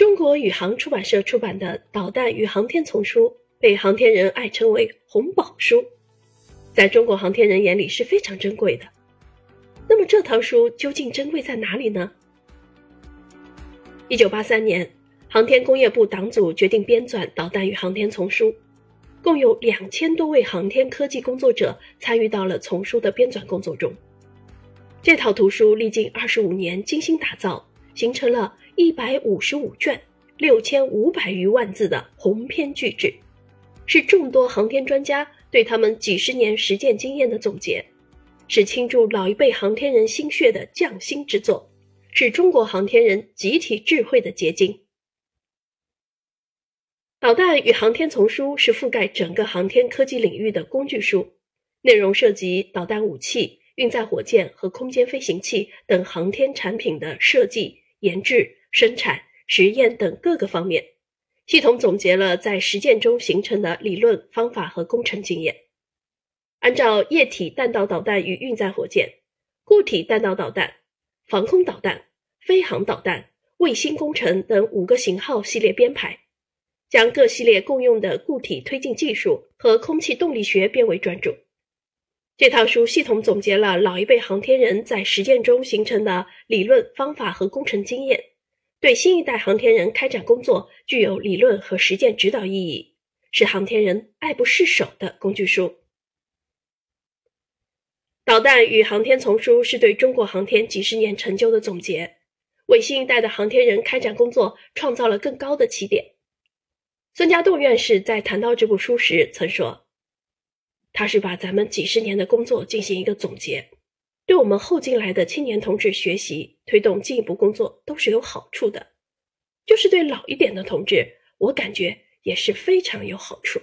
中国宇航出版社出版的《导弹与航天》丛书，被航天人爱称为“红宝书”，在中国航天人眼里是非常珍贵的。那么这套书究竟珍贵在哪里呢？一九八三年，航天工业部党组决定编纂《导弹与航天》丛书，共有两千多位航天科技工作者参与到了丛书的编纂工作中。这套图书历经二十五年精心打造，形成了一百五十五卷、六千五百余万字的鸿篇巨制，是众多航天专家对他们几十年实践经验的总结。是倾注老一辈航天人心血的匠心之作，是中国航天人集体智慧的结晶。《导弹与航天》丛书是覆盖整个航天科技领域的工具书，内容涉及导弹武器、运载火箭和空间飞行器等航天产品的设计、研制、生产、实验等各个方面，系统总结了在实践中形成的理论方法和工程经验。按照液体弹道导弹与运载火箭、固体弹道导弹、防空导弹、飞航导弹、卫星工程等五个型号系列编排，将各系列共用的固体推进技术和空气动力学编为专著。这套书系统总结了老一辈航天人在实践中形成的理论方法和工程经验，对新一代航天人开展工作具有理论和实践指导意义，是航天人爱不释手的工具书。导弹与航天丛书是对中国航天几十年成就的总结，为新一代的航天人开展工作创造了更高的起点。孙家栋院士在谈到这部书时曾说：“他是把咱们几十年的工作进行一个总结，对我们后进来的青年同志学习、推动进一步工作都是有好处的。就是对老一点的同志，我感觉也是非常有好处。”